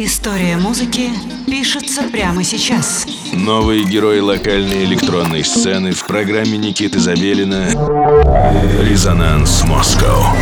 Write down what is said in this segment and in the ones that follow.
История музыки пишется прямо сейчас. Новые герои локальной электронной сцены в программе Никиты Забелина «Резонанс Москва».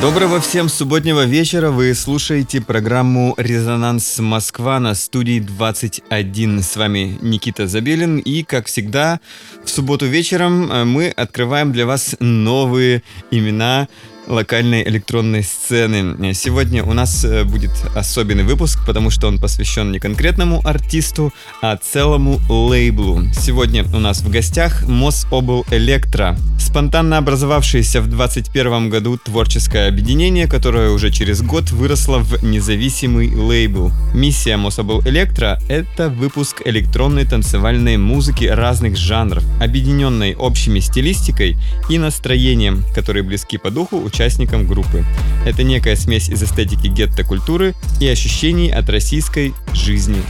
Доброго всем субботнего вечера. Вы слушаете программу «Резонанс Москва» на студии 21. С вами Никита Забелин. И, как всегда, в субботу вечером э, мы открываем для вас новые имена локальной электронной сцены. Сегодня у нас э, будет особенный выпуск, потому что он посвящен не конкретному артисту, а целому лейблу. Сегодня у нас в гостях Мособл Электро, спонтанно образовавшееся в 2021 году творческое объединение, которое уже через год выросло в независимый лейбл. Миссия Мособл Электро — это выпуск электронной танцевальной музыки разных жанров, объединенной общими стилистикой и настроением, которые близки по духу участникам группы. Это некая смесь из эстетики гетто-культуры и ощущений от российской жизни,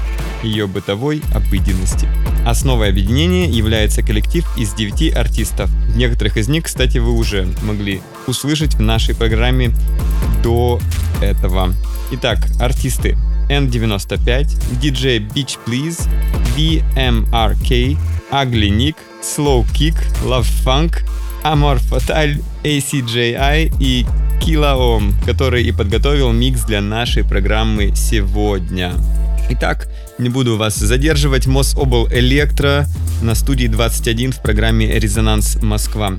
ее бытовой обыденности. Основой объединения является коллектив из 9 артистов. Некоторых из них, кстати, вы уже могли услышать в нашей программе до этого. Итак, артисты N95, DJ Beach Please, VMRK, Ugly Nick, Slow Kick, Love Funk, Amor Fatal, ACJI и Килаом, который и подготовил микс для нашей программы сегодня. Итак, не буду вас задерживать. Мособл Электро на студии 21 в программе «Резонанс Москва».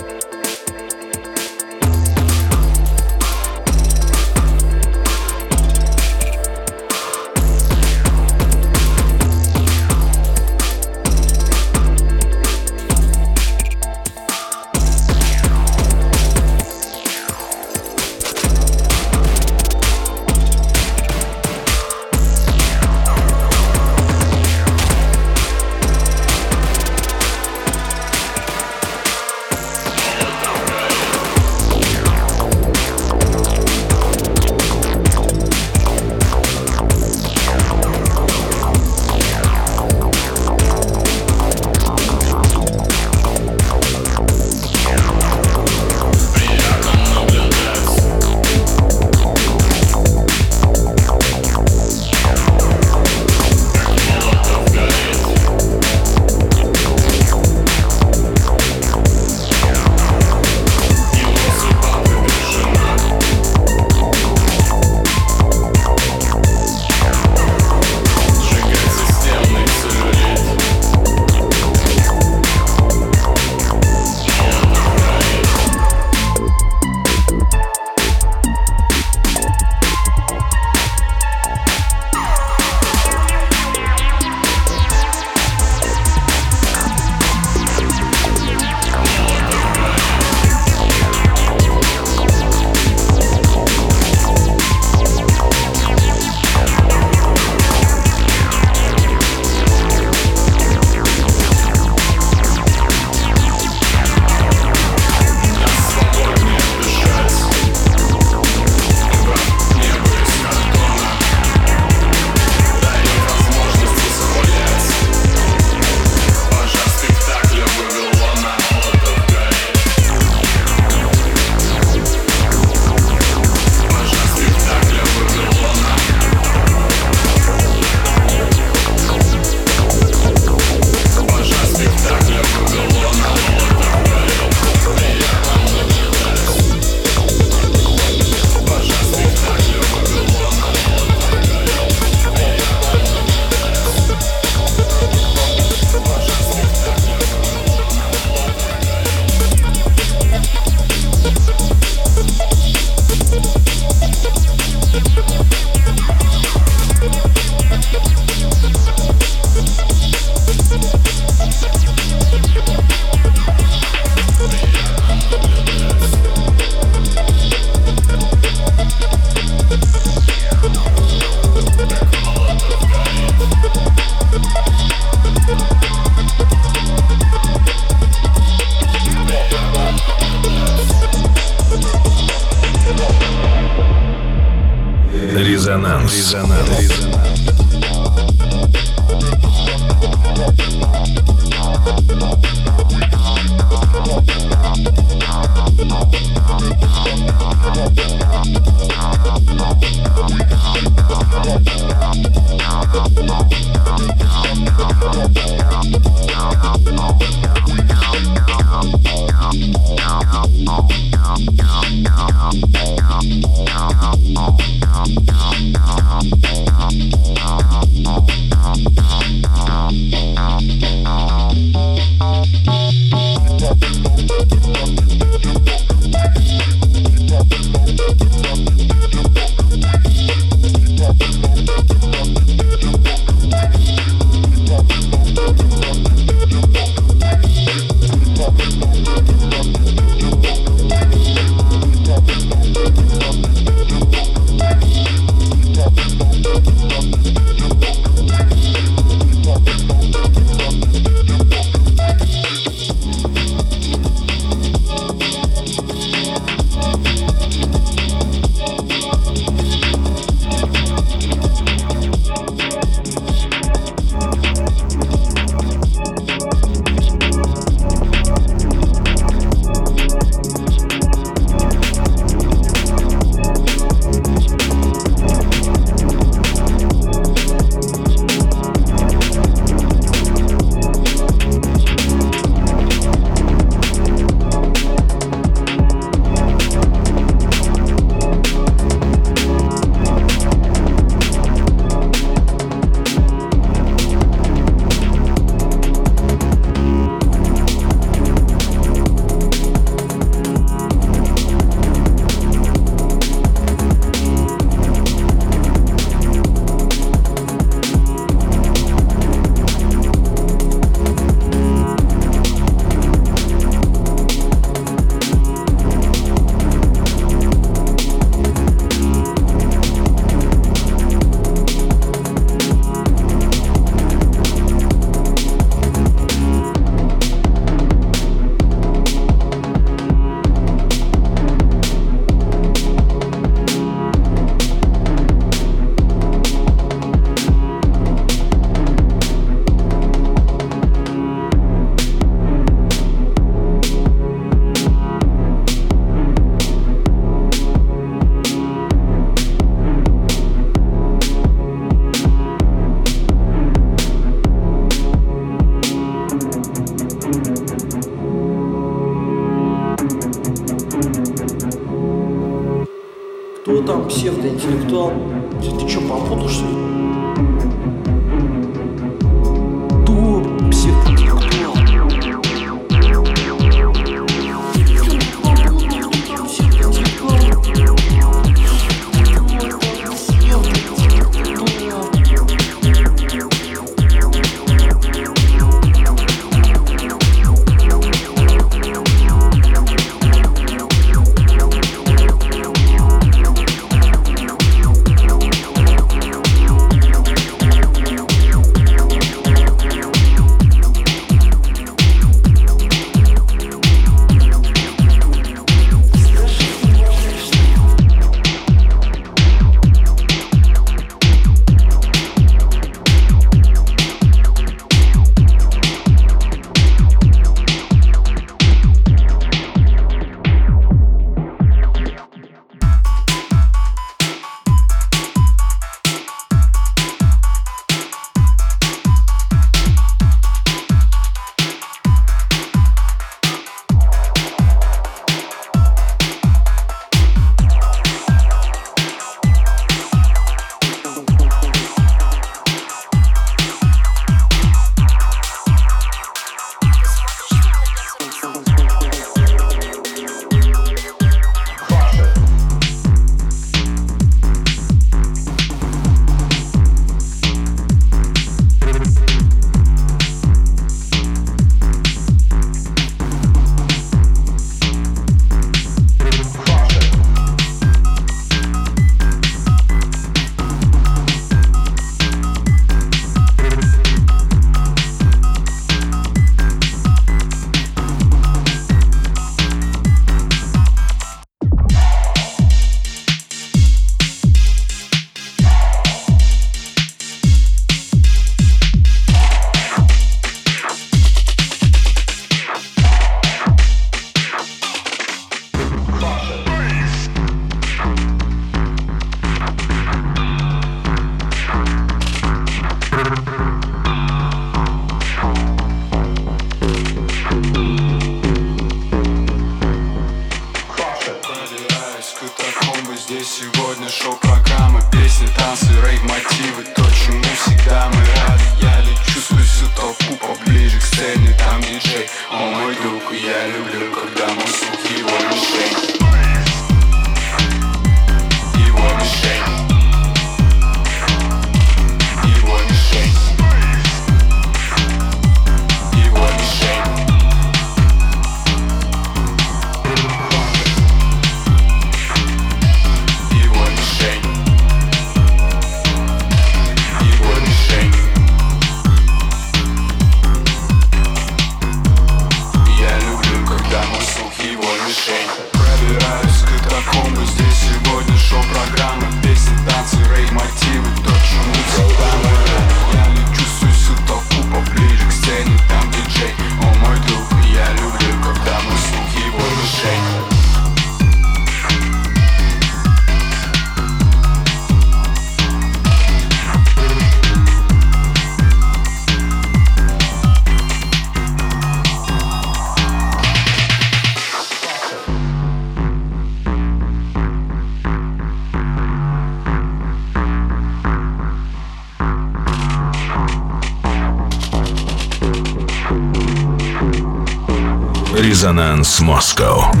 Резонанс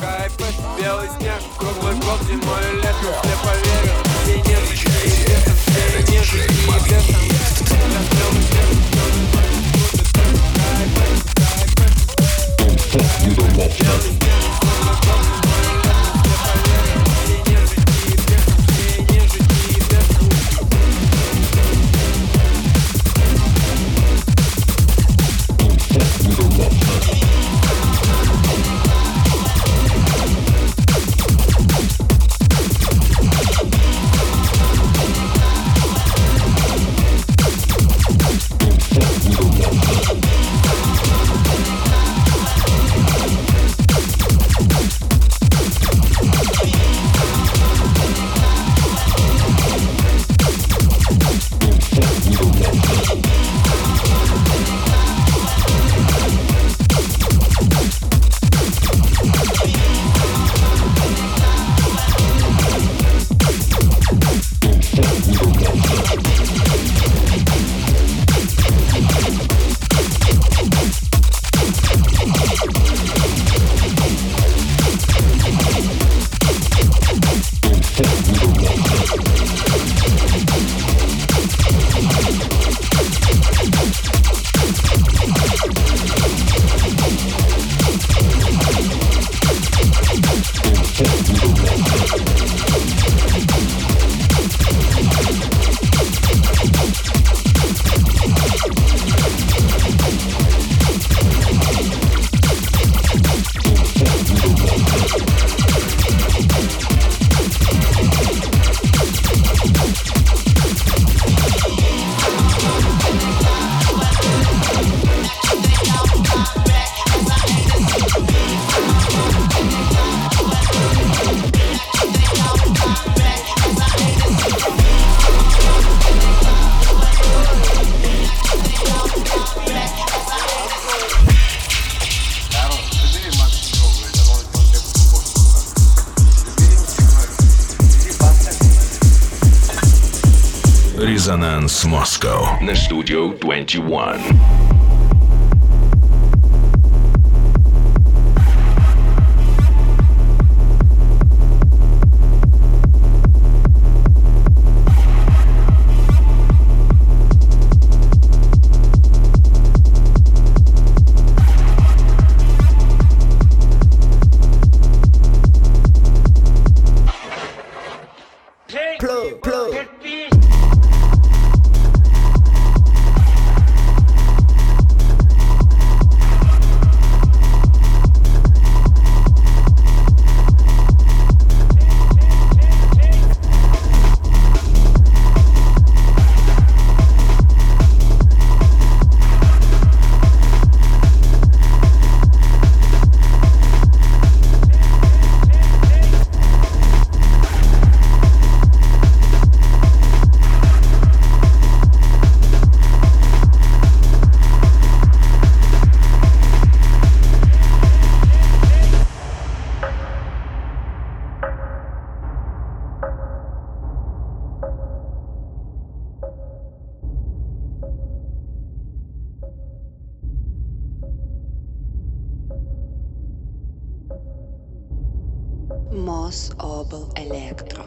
Кайфет, белый снег, круглый год, зимой и летом Все поверил, все нежности, и летом все нежности Под Dance Moscow на Studio 21. Mos Obel Electro.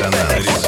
Резонанс.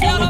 Yeah.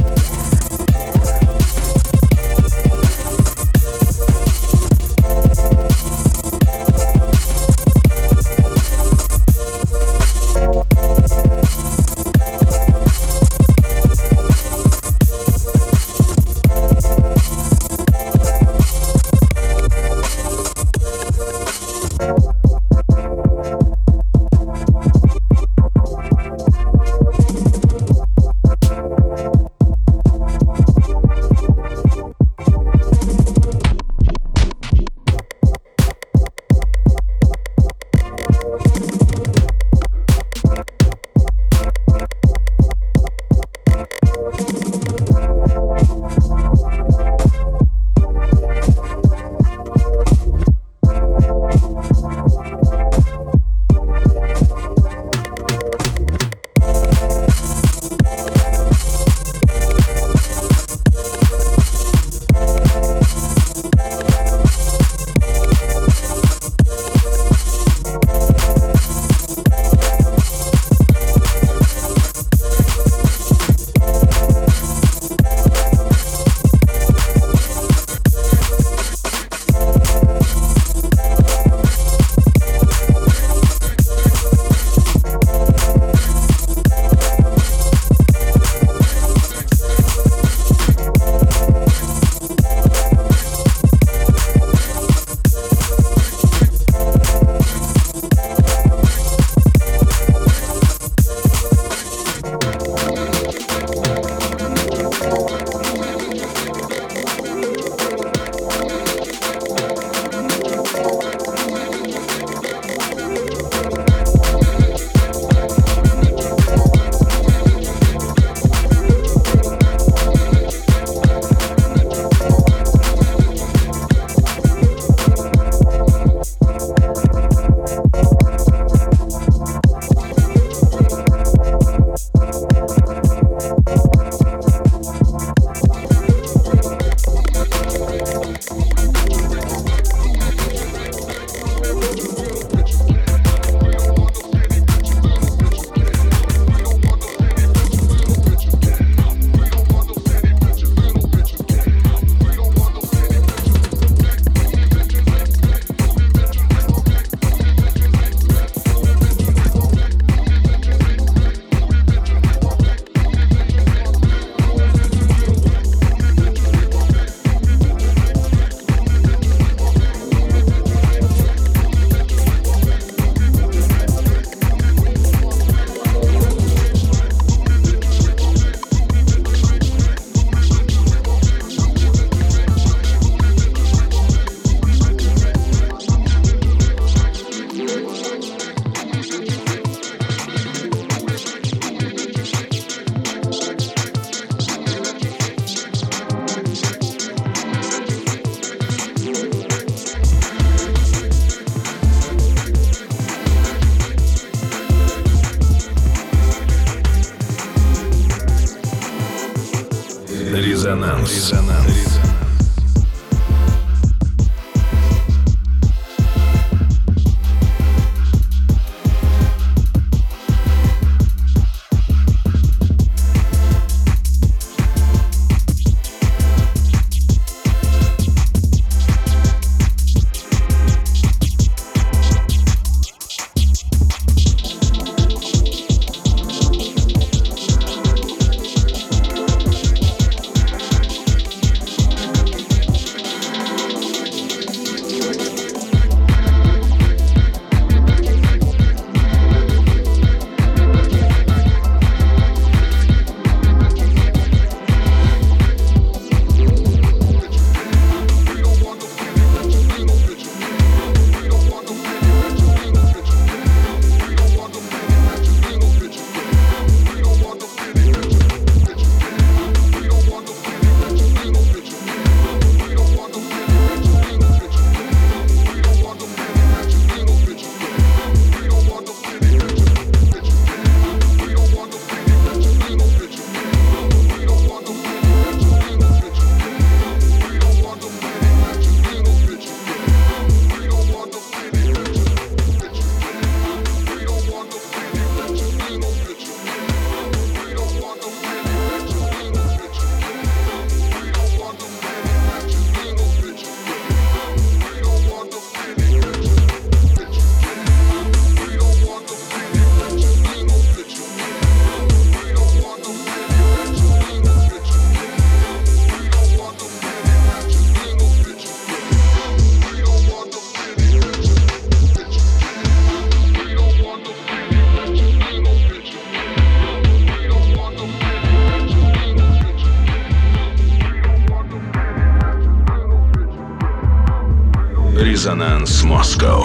Moscow.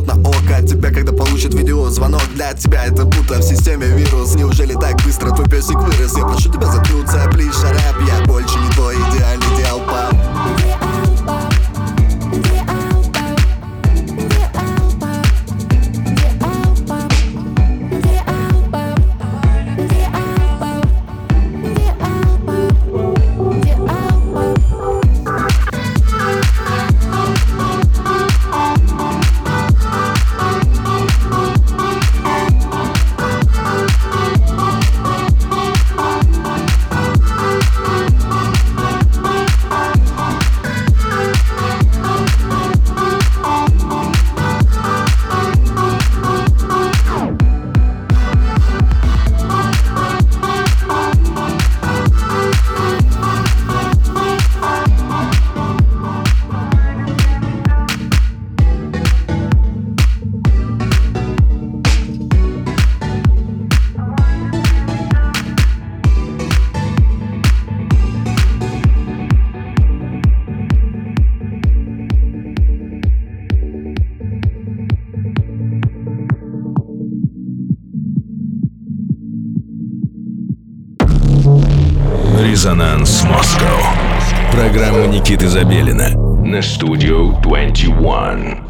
Нажмет на око. Тебя, когда получит видеозвонок. Для тебя это будто в системе вирус. Неужели так быстро твой песик вырос? Я прошу тебя заткнуться, плиз, шарап Я больше не твой идеальный идеал, пап Резонанс Москва. Программа Никиты Забелина на студию 21.